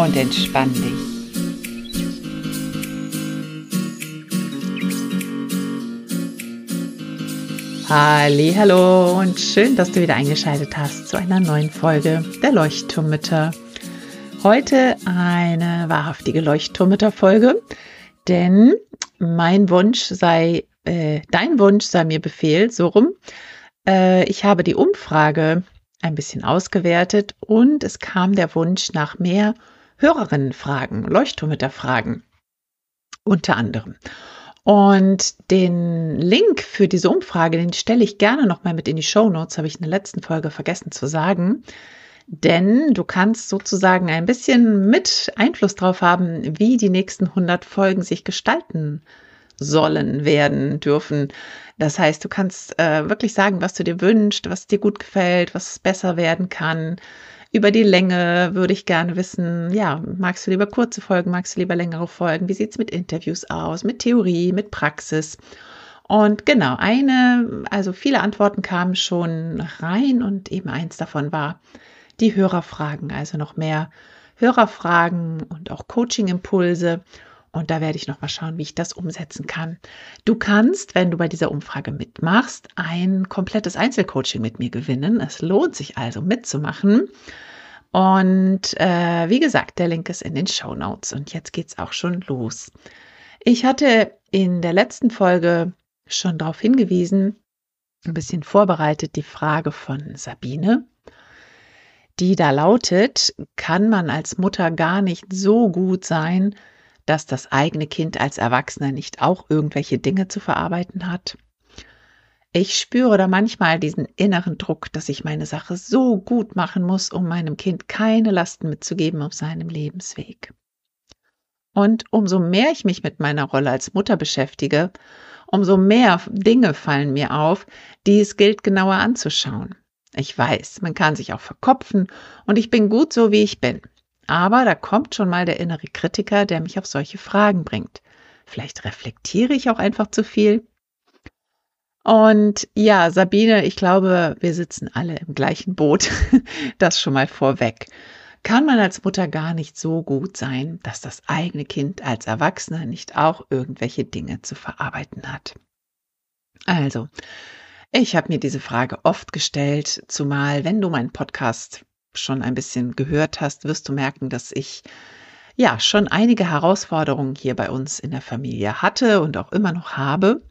Und entspann dich. Hallo und schön, dass du wieder eingeschaltet hast zu einer neuen Folge der Leuchtturmmütter. Heute eine wahrhaftige Leuchtturmmütter-Folge, denn mein Wunsch sei, äh, dein Wunsch sei mir Befehl, so rum. Äh, ich habe die Umfrage ein bisschen ausgewertet und es kam der Wunsch nach mehr Hörerinnenfragen, Leuchtturmmütter-Fragen unter anderem. Und den Link für diese Umfrage, den stelle ich gerne nochmal mit in die Show Notes, habe ich in der letzten Folge vergessen zu sagen. Denn du kannst sozusagen ein bisschen mit Einfluss drauf haben, wie die nächsten 100 Folgen sich gestalten sollen, werden, dürfen. Das heißt, du kannst äh, wirklich sagen, was du dir wünschst, was dir gut gefällt, was besser werden kann. Über die Länge würde ich gerne wissen, ja, magst du lieber kurze Folgen, magst du lieber längere Folgen? Wie sieht's mit Interviews aus, mit Theorie, mit Praxis? Und genau, eine, also viele Antworten kamen schon rein und eben eins davon war, die Hörerfragen, also noch mehr Hörerfragen und auch Coaching-Impulse. Und da werde ich noch mal schauen, wie ich das umsetzen kann. Du kannst, wenn du bei dieser Umfrage mitmachst, ein komplettes Einzelcoaching mit mir gewinnen. Es lohnt sich also mitzumachen. Und äh, wie gesagt, der Link ist in den Show Notes. Und jetzt geht's auch schon los. Ich hatte in der letzten Folge schon darauf hingewiesen, ein bisschen vorbereitet, die Frage von Sabine die da lautet, kann man als Mutter gar nicht so gut sein, dass das eigene Kind als Erwachsener nicht auch irgendwelche Dinge zu verarbeiten hat? Ich spüre da manchmal diesen inneren Druck, dass ich meine Sache so gut machen muss, um meinem Kind keine Lasten mitzugeben auf seinem Lebensweg. Und umso mehr ich mich mit meiner Rolle als Mutter beschäftige, umso mehr Dinge fallen mir auf, die es gilt genauer anzuschauen. Ich weiß, man kann sich auch verkopfen und ich bin gut so, wie ich bin. Aber da kommt schon mal der innere Kritiker, der mich auf solche Fragen bringt. Vielleicht reflektiere ich auch einfach zu viel. Und ja, Sabine, ich glaube, wir sitzen alle im gleichen Boot. Das schon mal vorweg. Kann man als Mutter gar nicht so gut sein, dass das eigene Kind als Erwachsener nicht auch irgendwelche Dinge zu verarbeiten hat? Also, ich habe mir diese Frage oft gestellt, zumal wenn du meinen Podcast schon ein bisschen gehört hast, wirst du merken, dass ich ja schon einige Herausforderungen hier bei uns in der Familie hatte und auch immer noch habe.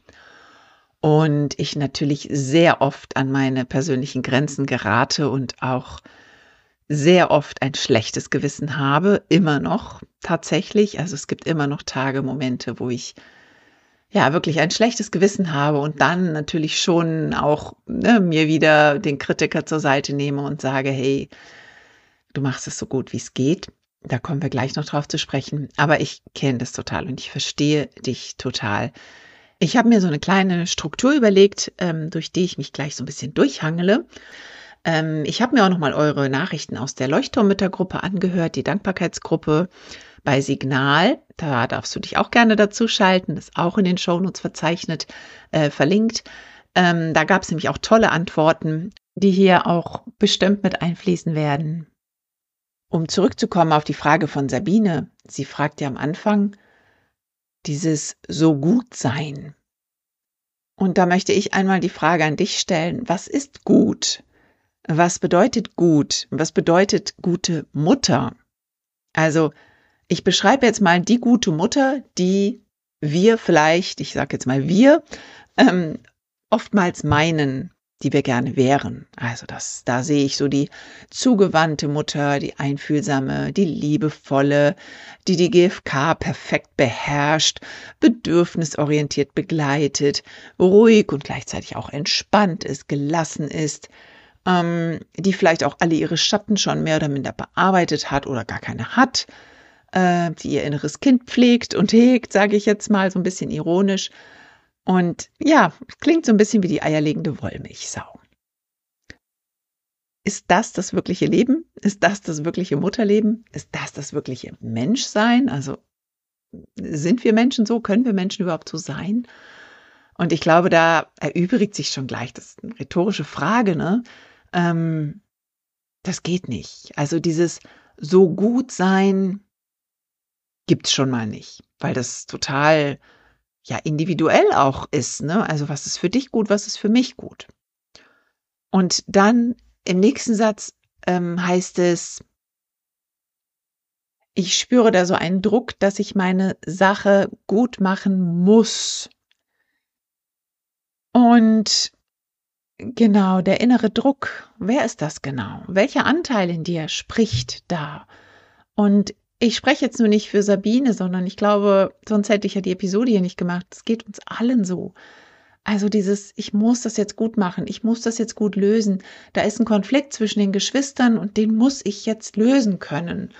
Und ich natürlich sehr oft an meine persönlichen Grenzen gerate und auch sehr oft ein schlechtes Gewissen habe, immer noch tatsächlich. Also es gibt immer noch Tage, Momente, wo ich ja wirklich ein schlechtes Gewissen habe und dann natürlich schon auch ne, mir wieder den Kritiker zur Seite nehme und sage, hey, du machst es so gut, wie es geht. Da kommen wir gleich noch drauf zu sprechen. Aber ich kenne das total und ich verstehe dich total. Ich habe mir so eine kleine Struktur überlegt, ähm, durch die ich mich gleich so ein bisschen durchhangele. Ähm, ich habe mir auch noch mal eure Nachrichten aus der Leuchtturmmüttergruppe angehört, die Dankbarkeitsgruppe bei Signal. Da darfst du dich auch gerne dazu schalten, ist auch in den Shownotes verzeichnet, äh, verlinkt. Ähm, da gab es nämlich auch tolle Antworten, die hier auch bestimmt mit einfließen werden. Um zurückzukommen auf die Frage von Sabine, sie fragt ja am Anfang, dieses so gut sein. Und da möchte ich einmal die Frage an dich stellen, was ist gut? Was bedeutet gut? Was bedeutet gute Mutter? Also ich beschreibe jetzt mal die gute Mutter, die wir vielleicht, ich sage jetzt mal wir, ähm, oftmals meinen, die wir gerne wären. Also das, da sehe ich so die zugewandte Mutter, die einfühlsame, die liebevolle, die die GFK perfekt beherrscht, bedürfnisorientiert begleitet, ruhig und gleichzeitig auch entspannt ist, gelassen ist ähm, die vielleicht auch alle ihre Schatten schon mehr oder minder bearbeitet hat oder gar keine hat, äh, die ihr inneres Kind pflegt und hegt, sage ich jetzt mal so ein bisschen ironisch. Und ja, klingt so ein bisschen wie die eierlegende Wollmilchsau. Ist das das wirkliche Leben? Ist das das wirkliche Mutterleben? Ist das das wirkliche Menschsein? Also sind wir Menschen so? Können wir Menschen überhaupt so sein? Und ich glaube, da erübrigt sich schon gleich, das ist eine rhetorische Frage, ne? Ähm, das geht nicht. Also dieses so gut sein gibt's schon mal nicht, weil das total ja individuell auch ist, ne? Also was ist für dich gut, was ist für mich gut? Und dann im nächsten Satz ähm, heißt es, ich spüre da so einen Druck, dass ich meine Sache gut machen muss. Und genau, der innere Druck, wer ist das genau? Welcher Anteil in dir spricht da? Und ich spreche jetzt nur nicht für Sabine, sondern ich glaube, sonst hätte ich ja die Episode hier nicht gemacht. Es geht uns allen so. Also dieses, ich muss das jetzt gut machen, ich muss das jetzt gut lösen. Da ist ein Konflikt zwischen den Geschwistern und den muss ich jetzt lösen können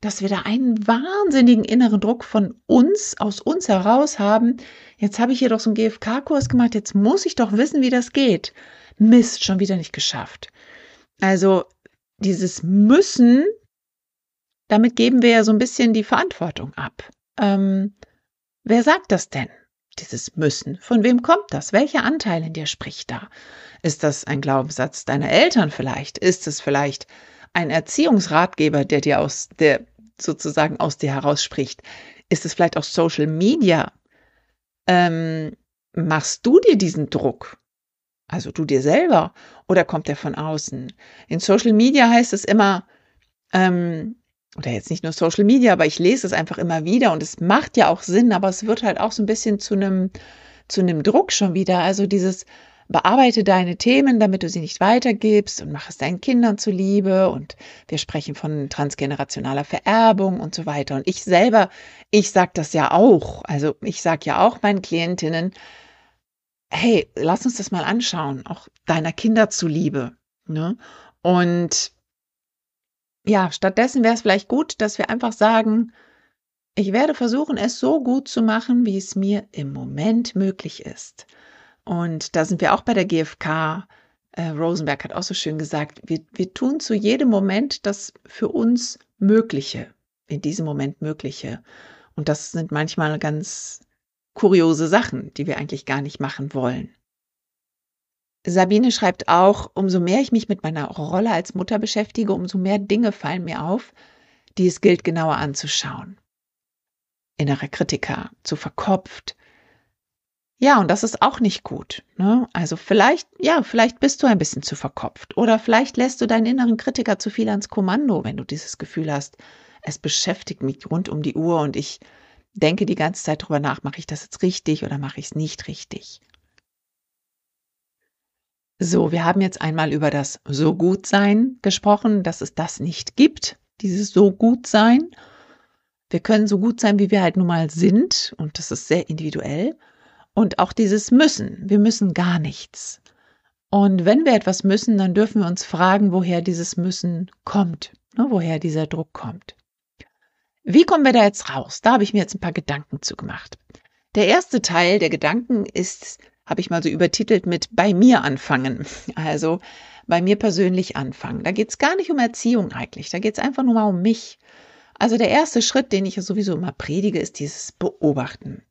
dass wir da einen wahnsinnigen inneren Druck von uns, aus uns heraus haben. Jetzt habe ich hier doch so einen GFK-Kurs gemacht, jetzt muss ich doch wissen, wie das geht. Mist, schon wieder nicht geschafft. Also dieses Müssen, damit geben wir ja so ein bisschen die Verantwortung ab. Ähm, wer sagt das denn? Dieses Müssen. Von wem kommt das? Welcher Anteil in dir spricht da? Ist das ein Glaubenssatz deiner Eltern vielleicht? Ist es vielleicht ein Erziehungsratgeber, der dir aus der sozusagen aus dir heraus spricht? Ist es vielleicht auch Social Media? Ähm, machst du dir diesen Druck? Also du dir selber oder kommt der von außen? In Social Media heißt es immer, ähm, oder jetzt nicht nur Social Media, aber ich lese es einfach immer wieder und es macht ja auch Sinn, aber es wird halt auch so ein bisschen zu einem zu einem Druck schon wieder. Also dieses bearbeite deine Themen, damit du sie nicht weitergibst und mach es deinen Kindern zuliebe. Und wir sprechen von transgenerationaler Vererbung und so weiter. Und ich selber, ich sage das ja auch. Also ich sage ja auch meinen Klientinnen, hey, lass uns das mal anschauen, auch deiner Kinder zuliebe. Ne? Und ja, stattdessen wäre es vielleicht gut, dass wir einfach sagen, ich werde versuchen, es so gut zu machen, wie es mir im Moment möglich ist. Und da sind wir auch bei der GfK. Äh, Rosenberg hat auch so schön gesagt, wir, wir tun zu jedem Moment das für uns Mögliche, in diesem Moment Mögliche. Und das sind manchmal ganz kuriose Sachen, die wir eigentlich gar nicht machen wollen. Sabine schreibt auch, umso mehr ich mich mit meiner Rolle als Mutter beschäftige, umso mehr Dinge fallen mir auf, die es gilt genauer anzuschauen. Innerer Kritiker, zu verkopft, ja, und das ist auch nicht gut. Ne? Also vielleicht, ja, vielleicht bist du ein bisschen zu verkopft oder vielleicht lässt du deinen inneren Kritiker zu viel ans Kommando, wenn du dieses Gefühl hast, es beschäftigt mich rund um die Uhr und ich denke die ganze Zeit drüber nach, mache ich das jetzt richtig oder mache ich es nicht richtig. So, wir haben jetzt einmal über das so gut sein gesprochen, dass es das nicht gibt, dieses so gut sein. Wir können so gut sein, wie wir halt nun mal sind und das ist sehr individuell. Und auch dieses Müssen. Wir müssen gar nichts. Und wenn wir etwas müssen, dann dürfen wir uns fragen, woher dieses Müssen kommt, ne, woher dieser Druck kommt. Wie kommen wir da jetzt raus? Da habe ich mir jetzt ein paar Gedanken zu gemacht. Der erste Teil der Gedanken ist, habe ich mal so übertitelt mit bei mir anfangen. Also bei mir persönlich anfangen. Da geht es gar nicht um Erziehung eigentlich. Da geht es einfach nur mal um mich. Also der erste Schritt, den ich sowieso immer predige, ist dieses Beobachten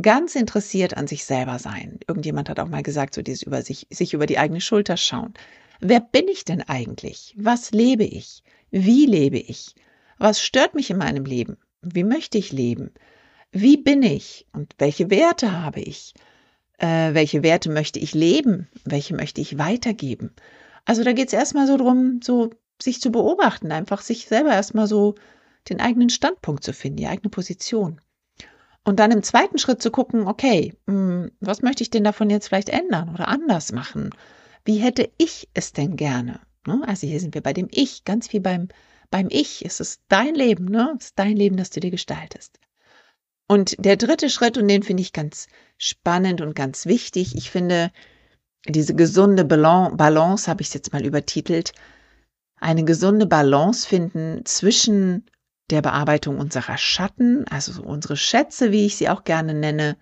ganz interessiert an sich selber sein. Irgendjemand hat auch mal gesagt, so dieses über sich, sich über die eigene Schulter schauen. Wer bin ich denn eigentlich? Was lebe ich? Wie lebe ich? Was stört mich in meinem Leben? Wie möchte ich leben? Wie bin ich? Und welche Werte habe ich? Äh, welche Werte möchte ich leben? Welche möchte ich weitergeben? Also da geht es erstmal so drum, so sich zu beobachten, einfach sich selber erstmal so den eigenen Standpunkt zu finden, die eigene Position. Und dann im zweiten Schritt zu gucken, okay, hm, was möchte ich denn davon jetzt vielleicht ändern oder anders machen? Wie hätte ich es denn gerne? Ne? Also hier sind wir bei dem Ich, ganz viel beim, beim Ich. Es ist dein Leben, ne? Es ist dein Leben, das du dir gestaltest. Und der dritte Schritt, und den finde ich ganz spannend und ganz wichtig, ich finde, diese gesunde Balance, habe ich es jetzt mal übertitelt, eine gesunde Balance finden zwischen der Bearbeitung unserer Schatten, also unsere Schätze, wie ich sie auch gerne nenne,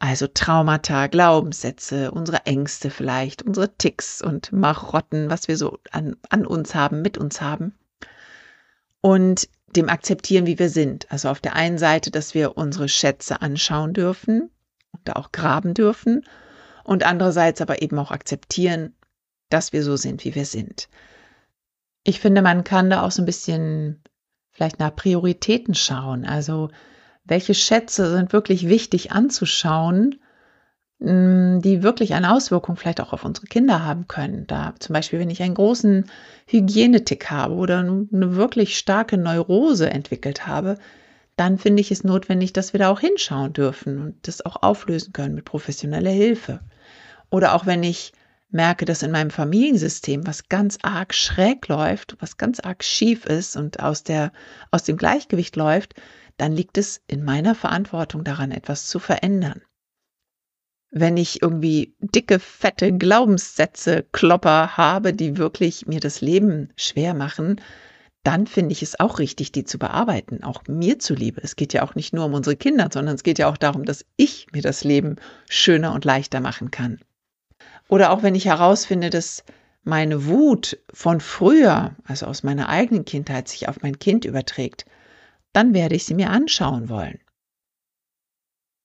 also Traumata, Glaubenssätze, unsere Ängste vielleicht, unsere Ticks und Marotten, was wir so an, an uns haben, mit uns haben. Und dem akzeptieren, wie wir sind. Also auf der einen Seite, dass wir unsere Schätze anschauen dürfen und da auch graben dürfen. Und andererseits aber eben auch akzeptieren, dass wir so sind, wie wir sind. Ich finde, man kann da auch so ein bisschen vielleicht nach Prioritäten schauen. Also welche Schätze sind wirklich wichtig anzuschauen, die wirklich eine Auswirkung vielleicht auch auf unsere Kinder haben können. Da zum Beispiel, wenn ich einen großen Hygienetick habe oder eine wirklich starke Neurose entwickelt habe, dann finde ich es notwendig, dass wir da auch hinschauen dürfen und das auch auflösen können mit professioneller Hilfe. Oder auch wenn ich merke, dass in meinem Familiensystem was ganz arg schräg läuft, was ganz arg schief ist und aus der, aus dem Gleichgewicht läuft, dann liegt es in meiner Verantwortung daran, etwas zu verändern. Wenn ich irgendwie dicke, fette Glaubenssätze, Klopper habe, die wirklich mir das Leben schwer machen, dann finde ich es auch richtig, die zu bearbeiten, auch mir zuliebe. Es geht ja auch nicht nur um unsere Kinder, sondern es geht ja auch darum, dass ich mir das Leben schöner und leichter machen kann. Oder auch wenn ich herausfinde, dass meine Wut von früher, also aus meiner eigenen Kindheit, sich auf mein Kind überträgt, dann werde ich sie mir anschauen wollen.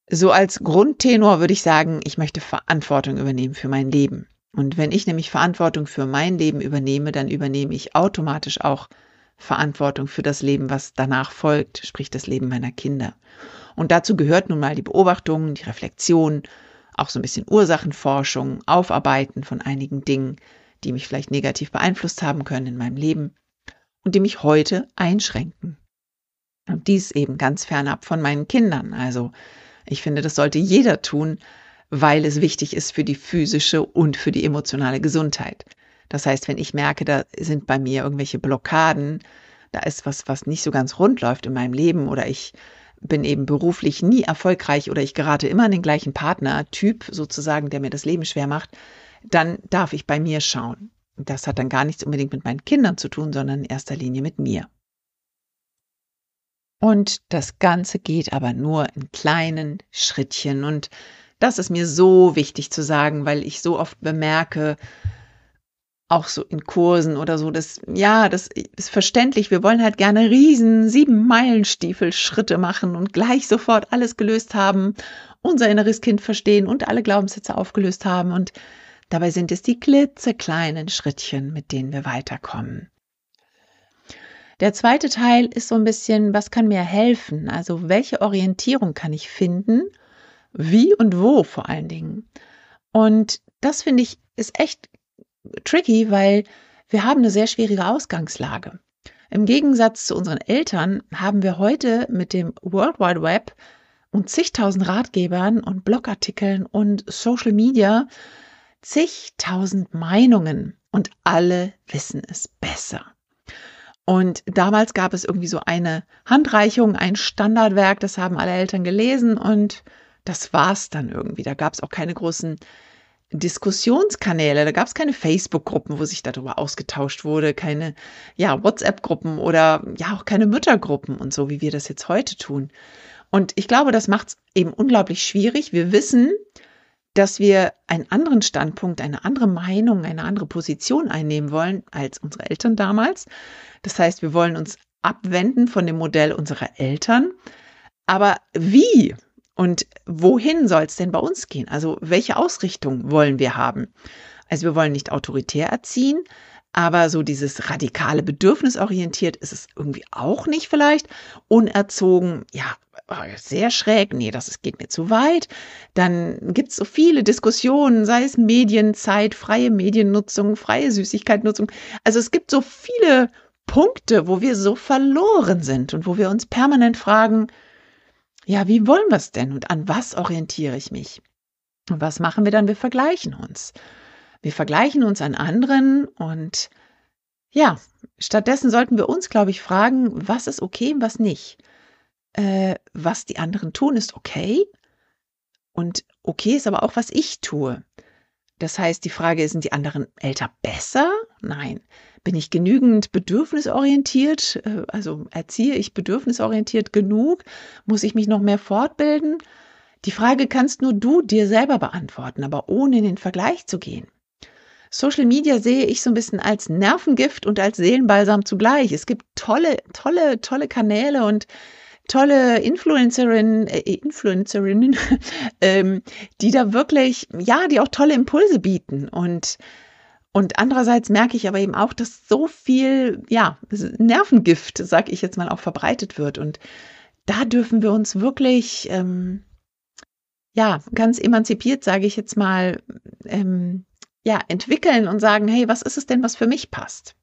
So als Grundtenor würde ich sagen, ich möchte Verantwortung übernehmen für mein Leben. Und wenn ich nämlich Verantwortung für mein Leben übernehme, dann übernehme ich automatisch auch Verantwortung für das Leben, was danach folgt, sprich das Leben meiner Kinder. Und dazu gehört nun mal die Beobachtung, die Reflexion, auch so ein bisschen Ursachenforschung, Aufarbeiten von einigen Dingen, die mich vielleicht negativ beeinflusst haben können in meinem Leben und die mich heute einschränken. Und dies eben ganz fernab von meinen Kindern. Also ich finde, das sollte jeder tun, weil es wichtig ist für die physische und für die emotionale Gesundheit. Das heißt, wenn ich merke, da sind bei mir irgendwelche Blockaden, da ist was, was nicht so ganz rund läuft in meinem Leben oder ich bin eben beruflich nie erfolgreich oder ich gerate immer an den gleichen Partner-Typ sozusagen, der mir das Leben schwer macht, dann darf ich bei mir schauen. Das hat dann gar nichts unbedingt mit meinen Kindern zu tun, sondern in erster Linie mit mir. Und das Ganze geht aber nur in kleinen Schrittchen. Und das ist mir so wichtig zu sagen, weil ich so oft bemerke, auch so in Kursen oder so, das, ja, das ist verständlich. Wir wollen halt gerne riesen sieben Meilenstiefel Schritte machen und gleich sofort alles gelöst haben, unser inneres Kind verstehen und alle Glaubenssätze aufgelöst haben. Und dabei sind es die klitzekleinen Schrittchen, mit denen wir weiterkommen. Der zweite Teil ist so ein bisschen, was kann mir helfen? Also welche Orientierung kann ich finden? Wie und wo vor allen Dingen? Und das finde ich ist echt tricky, weil wir haben eine sehr schwierige Ausgangslage. Im Gegensatz zu unseren Eltern haben wir heute mit dem World Wide Web und zigtausend Ratgebern und Blogartikeln und Social Media zigtausend Meinungen und alle wissen es besser. Und damals gab es irgendwie so eine Handreichung, ein Standardwerk, das haben alle Eltern gelesen und das war's dann irgendwie. Da gab es auch keine großen Diskussionskanäle, da gab es keine Facebook-Gruppen, wo sich darüber ausgetauscht wurde, keine ja, WhatsApp-Gruppen oder ja auch keine Müttergruppen und so, wie wir das jetzt heute tun. Und ich glaube, das macht es eben unglaublich schwierig. Wir wissen, dass wir einen anderen Standpunkt, eine andere Meinung, eine andere Position einnehmen wollen als unsere Eltern damals. Das heißt, wir wollen uns abwenden von dem Modell unserer Eltern. Aber wie und wohin soll es denn bei uns gehen? Also welche Ausrichtung wollen wir haben? Also wir wollen nicht autoritär erziehen, aber so dieses radikale Bedürfnisorientiert ist es irgendwie auch nicht vielleicht. Unerzogen, ja, sehr schräg, nee, das geht mir zu weit. Dann gibt es so viele Diskussionen, sei es Medienzeit, freie Mediennutzung, freie Süßigkeitsnutzung. Also es gibt so viele Punkte, wo wir so verloren sind und wo wir uns permanent fragen, ja, wie wollen wir es denn und an was orientiere ich mich? Und was machen wir dann? Wir vergleichen uns. Wir vergleichen uns an anderen und ja, stattdessen sollten wir uns, glaube ich, fragen, was ist okay und was nicht äh, was die anderen tun, ist okay. Und okay ist aber auch, was ich tue. Das heißt, die Frage ist, sind die anderen Eltern besser? Nein. Bin ich genügend bedürfnisorientiert? Äh, also erziehe ich bedürfnisorientiert genug? Muss ich mich noch mehr fortbilden? Die Frage kannst nur du dir selber beantworten, aber ohne in den Vergleich zu gehen. Social Media sehe ich so ein bisschen als Nervengift und als Seelenbalsam zugleich. Es gibt tolle, tolle, tolle Kanäle und tolle Influencerinnen, äh, Influencerinnen, ähm, die da wirklich, ja, die auch tolle Impulse bieten und und andererseits merke ich aber eben auch, dass so viel, ja, Nervengift, sag ich jetzt mal, auch verbreitet wird. Und da dürfen wir uns wirklich, ähm, ja, ganz emanzipiert, sage ich jetzt mal, ähm, ja, entwickeln und sagen, hey, was ist es denn, was für mich passt?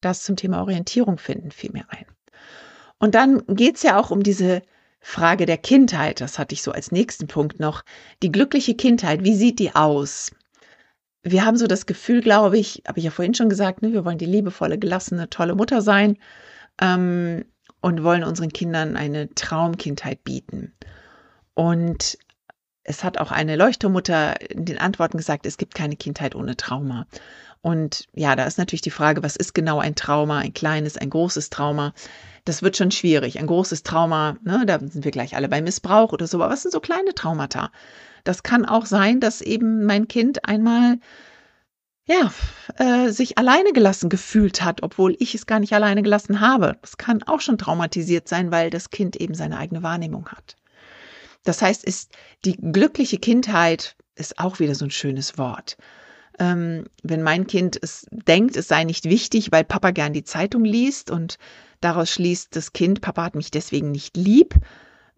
Das zum Thema Orientierung finden fiel mir ein. Und dann geht's ja auch um diese Frage der Kindheit. Das hatte ich so als nächsten Punkt noch. Die glückliche Kindheit, wie sieht die aus? Wir haben so das Gefühl, glaube ich, habe ich ja vorhin schon gesagt, ne, wir wollen die liebevolle, gelassene, tolle Mutter sein ähm, und wollen unseren Kindern eine Traumkindheit bieten. Und es hat auch eine Leuchtturmutter in den Antworten gesagt, es gibt keine Kindheit ohne Trauma. Und ja, da ist natürlich die Frage, was ist genau ein Trauma, ein kleines, ein großes Trauma? Das wird schon schwierig. Ein großes Trauma, ne, da sind wir gleich alle bei Missbrauch oder so, aber was sind so kleine Traumata? Das kann auch sein, dass eben mein Kind einmal ja, äh, sich alleine gelassen gefühlt hat, obwohl ich es gar nicht alleine gelassen habe. Das kann auch schon traumatisiert sein, weil das Kind eben seine eigene Wahrnehmung hat. Das heißt, ist die glückliche Kindheit ist auch wieder so ein schönes Wort. Ähm, wenn mein Kind es denkt, es sei nicht wichtig, weil Papa gern die Zeitung liest und daraus schließt das Kind, Papa hat mich deswegen nicht lieb,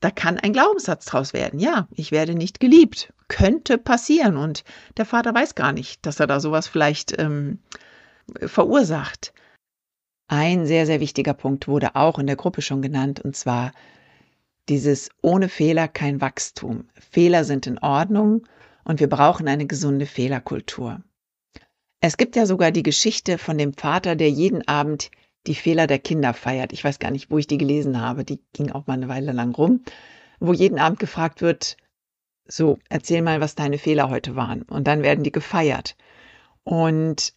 da kann ein Glaubenssatz draus werden. Ja, ich werde nicht geliebt. Könnte passieren. Und der Vater weiß gar nicht, dass er da sowas vielleicht ähm, verursacht. Ein sehr, sehr wichtiger Punkt wurde auch in der Gruppe schon genannt, und zwar dieses ohne Fehler kein Wachstum. Fehler sind in Ordnung und wir brauchen eine gesunde Fehlerkultur. Es gibt ja sogar die Geschichte von dem Vater, der jeden Abend die Fehler der Kinder feiert. Ich weiß gar nicht, wo ich die gelesen habe. Die ging auch mal eine Weile lang rum, wo jeden Abend gefragt wird, so, erzähl mal, was deine Fehler heute waren. Und dann werden die gefeiert. Und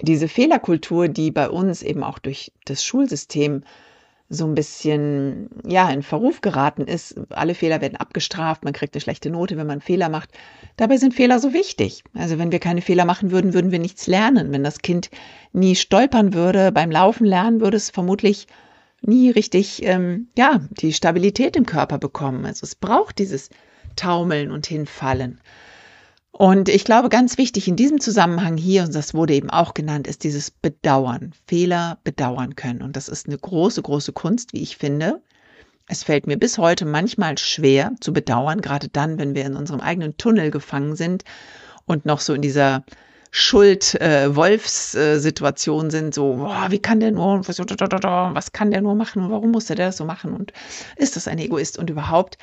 diese Fehlerkultur, die bei uns eben auch durch das Schulsystem so ein bisschen, ja, in Verruf geraten ist. Alle Fehler werden abgestraft, man kriegt eine schlechte Note, wenn man Fehler macht. Dabei sind Fehler so wichtig. Also wenn wir keine Fehler machen würden, würden wir nichts lernen. Wenn das Kind nie stolpern würde, beim Laufen lernen, würde es vermutlich nie richtig, ähm, ja, die Stabilität im Körper bekommen. Also es braucht dieses Taumeln und Hinfallen. Und ich glaube, ganz wichtig in diesem Zusammenhang hier, und das wurde eben auch genannt, ist dieses Bedauern, Fehler bedauern können. Und das ist eine große, große Kunst, wie ich finde. Es fällt mir bis heute manchmal schwer zu bedauern, gerade dann, wenn wir in unserem eigenen Tunnel gefangen sind und noch so in dieser Schuld-Wolfs-Situation äh, sind, so, boah, wie kann der nur, was, was kann der nur machen und warum muss der das so machen und ist das ein Egoist und überhaupt.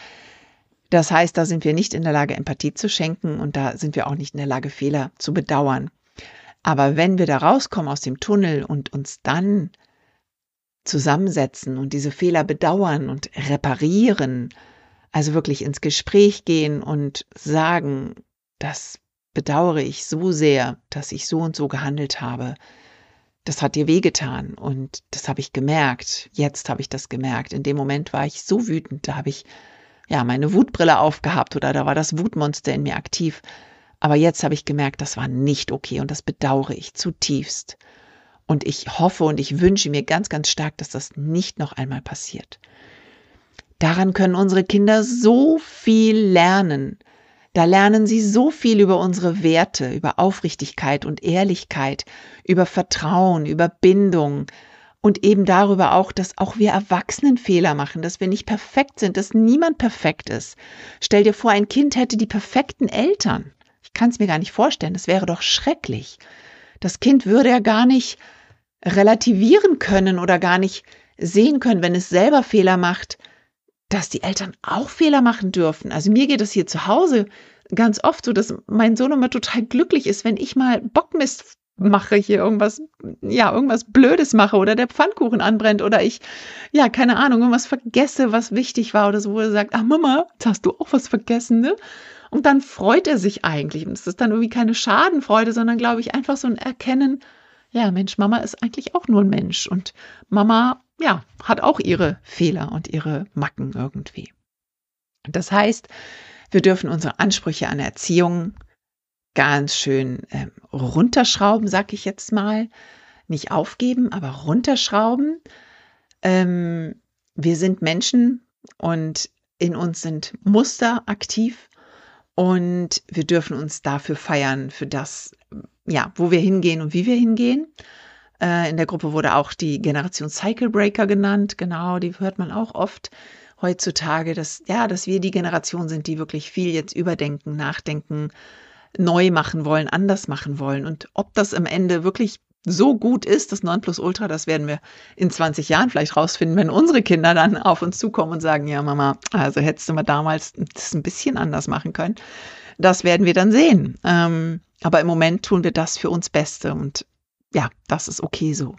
Das heißt, da sind wir nicht in der Lage, Empathie zu schenken und da sind wir auch nicht in der Lage, Fehler zu bedauern. Aber wenn wir da rauskommen aus dem Tunnel und uns dann zusammensetzen und diese Fehler bedauern und reparieren, also wirklich ins Gespräch gehen und sagen, das bedauere ich so sehr, dass ich so und so gehandelt habe. Das hat dir wehgetan und das habe ich gemerkt. Jetzt habe ich das gemerkt. In dem Moment war ich so wütend, da habe ich ja, meine Wutbrille aufgehabt oder da war das Wutmonster in mir aktiv. Aber jetzt habe ich gemerkt, das war nicht okay und das bedauere ich zutiefst. Und ich hoffe und ich wünsche mir ganz, ganz stark, dass das nicht noch einmal passiert. Daran können unsere Kinder so viel lernen. Da lernen sie so viel über unsere Werte, über Aufrichtigkeit und Ehrlichkeit, über Vertrauen, über Bindung, und eben darüber auch, dass auch wir Erwachsenen Fehler machen, dass wir nicht perfekt sind, dass niemand perfekt ist. Stell dir vor, ein Kind hätte die perfekten Eltern. Ich kann es mir gar nicht vorstellen, das wäre doch schrecklich. Das Kind würde ja gar nicht relativieren können oder gar nicht sehen können, wenn es selber Fehler macht, dass die Eltern auch Fehler machen dürfen. Also mir geht es hier zu Hause ganz oft so, dass mein Sohn immer total glücklich ist, wenn ich mal Bockmist mache, hier irgendwas, ja, irgendwas Blödes mache oder der Pfannkuchen anbrennt oder ich, ja, keine Ahnung, irgendwas vergesse, was wichtig war oder so, wo er sagt, ach Mama, jetzt hast du auch was vergessen, ne? Und dann freut er sich eigentlich. Und es ist dann irgendwie keine Schadenfreude, sondern glaube ich einfach so ein Erkennen, ja, Mensch, Mama ist eigentlich auch nur ein Mensch. Und Mama, ja, hat auch ihre Fehler und ihre Macken irgendwie. Das heißt, wir dürfen unsere Ansprüche an Erziehung ganz schön äh, runterschrauben, sag ich jetzt mal. Nicht aufgeben, aber runterschrauben. Ähm, wir sind Menschen und in uns sind Muster aktiv und wir dürfen uns dafür feiern, für das, ja, wo wir hingehen und wie wir hingehen. Äh, in der Gruppe wurde auch die Generation Cycle Breaker genannt. Genau, die hört man auch oft heutzutage, dass, ja, dass wir die Generation sind, die wirklich viel jetzt überdenken, nachdenken, neu machen wollen, anders machen wollen. Und ob das am Ende wirklich so gut ist, das Nonplusultra, das werden wir in 20 Jahren vielleicht rausfinden, wenn unsere Kinder dann auf uns zukommen und sagen, ja Mama, also hättest du mal damals das ein bisschen anders machen können. Das werden wir dann sehen. Ähm, aber im Moment tun wir das für uns Beste und ja, das ist okay so.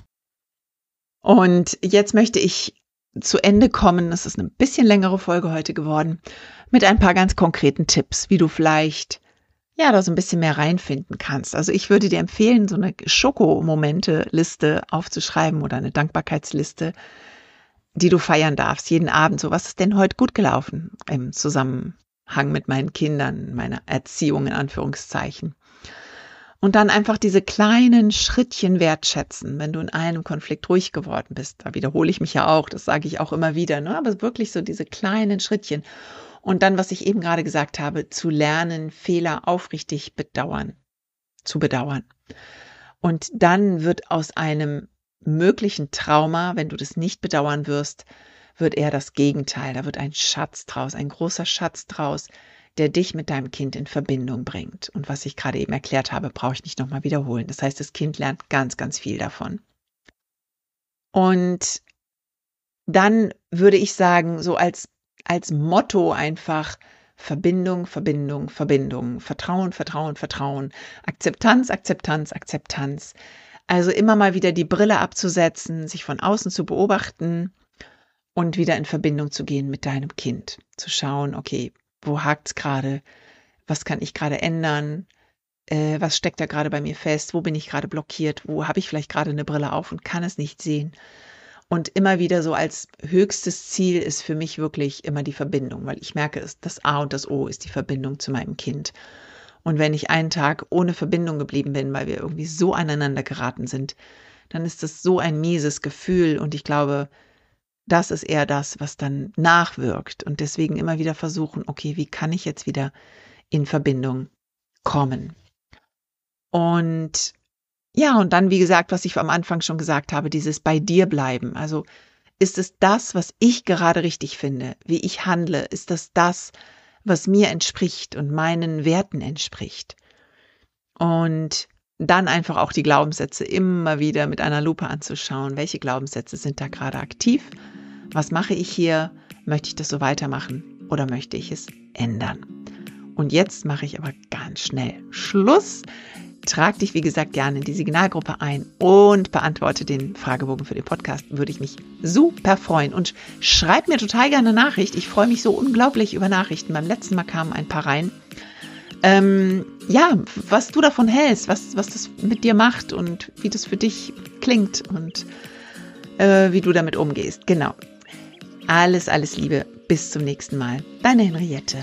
Und jetzt möchte ich zu Ende kommen. Es ist eine bisschen längere Folge heute geworden mit ein paar ganz konkreten Tipps, wie du vielleicht ja, da so ein bisschen mehr reinfinden kannst. Also ich würde dir empfehlen, so eine Schokomomente-Liste aufzuschreiben oder eine Dankbarkeitsliste, die du feiern darfst, jeden Abend. So, was ist denn heute gut gelaufen im Zusammenhang mit meinen Kindern, meiner Erziehung in Anführungszeichen? Und dann einfach diese kleinen Schrittchen wertschätzen, wenn du in einem Konflikt ruhig geworden bist. Da wiederhole ich mich ja auch, das sage ich auch immer wieder, ne? aber wirklich so diese kleinen Schrittchen. Und dann, was ich eben gerade gesagt habe, zu lernen, Fehler aufrichtig bedauern, zu bedauern. Und dann wird aus einem möglichen Trauma, wenn du das nicht bedauern wirst, wird eher das Gegenteil. Da wird ein Schatz draus, ein großer Schatz draus, der dich mit deinem Kind in Verbindung bringt. Und was ich gerade eben erklärt habe, brauche ich nicht nochmal wiederholen. Das heißt, das Kind lernt ganz, ganz viel davon. Und dann würde ich sagen, so als als Motto einfach Verbindung, Verbindung, Verbindung, Vertrauen, Vertrauen, Vertrauen, Akzeptanz, Akzeptanz, Akzeptanz. Also immer mal wieder die Brille abzusetzen, sich von außen zu beobachten und wieder in Verbindung zu gehen mit deinem Kind. Zu schauen, okay, wo hakt's gerade? Was kann ich gerade ändern? Äh, was steckt da gerade bei mir fest? Wo bin ich gerade blockiert? Wo habe ich vielleicht gerade eine Brille auf und kann es nicht sehen? Und immer wieder so als höchstes Ziel ist für mich wirklich immer die Verbindung, weil ich merke, das A und das O ist die Verbindung zu meinem Kind. Und wenn ich einen Tag ohne Verbindung geblieben bin, weil wir irgendwie so aneinander geraten sind, dann ist das so ein mieses Gefühl und ich glaube, das ist eher das, was dann nachwirkt und deswegen immer wieder versuchen, okay, wie kann ich jetzt wieder in Verbindung kommen? Und ja, und dann, wie gesagt, was ich am Anfang schon gesagt habe, dieses bei dir bleiben. Also ist es das, was ich gerade richtig finde, wie ich handle? Ist das das, was mir entspricht und meinen Werten entspricht? Und dann einfach auch die Glaubenssätze immer wieder mit einer Lupe anzuschauen. Welche Glaubenssätze sind da gerade aktiv? Was mache ich hier? Möchte ich das so weitermachen oder möchte ich es ändern? Und jetzt mache ich aber ganz schnell Schluss. Trag dich, wie gesagt, gerne in die Signalgruppe ein und beantworte den Fragebogen für den Podcast. Würde ich mich super freuen. Und schreib mir total gerne eine Nachricht. Ich freue mich so unglaublich über Nachrichten. Beim letzten Mal kamen ein paar rein. Ähm, ja, was du davon hältst, was, was das mit dir macht und wie das für dich klingt und äh, wie du damit umgehst. Genau. Alles, alles Liebe. Bis zum nächsten Mal. Deine Henriette.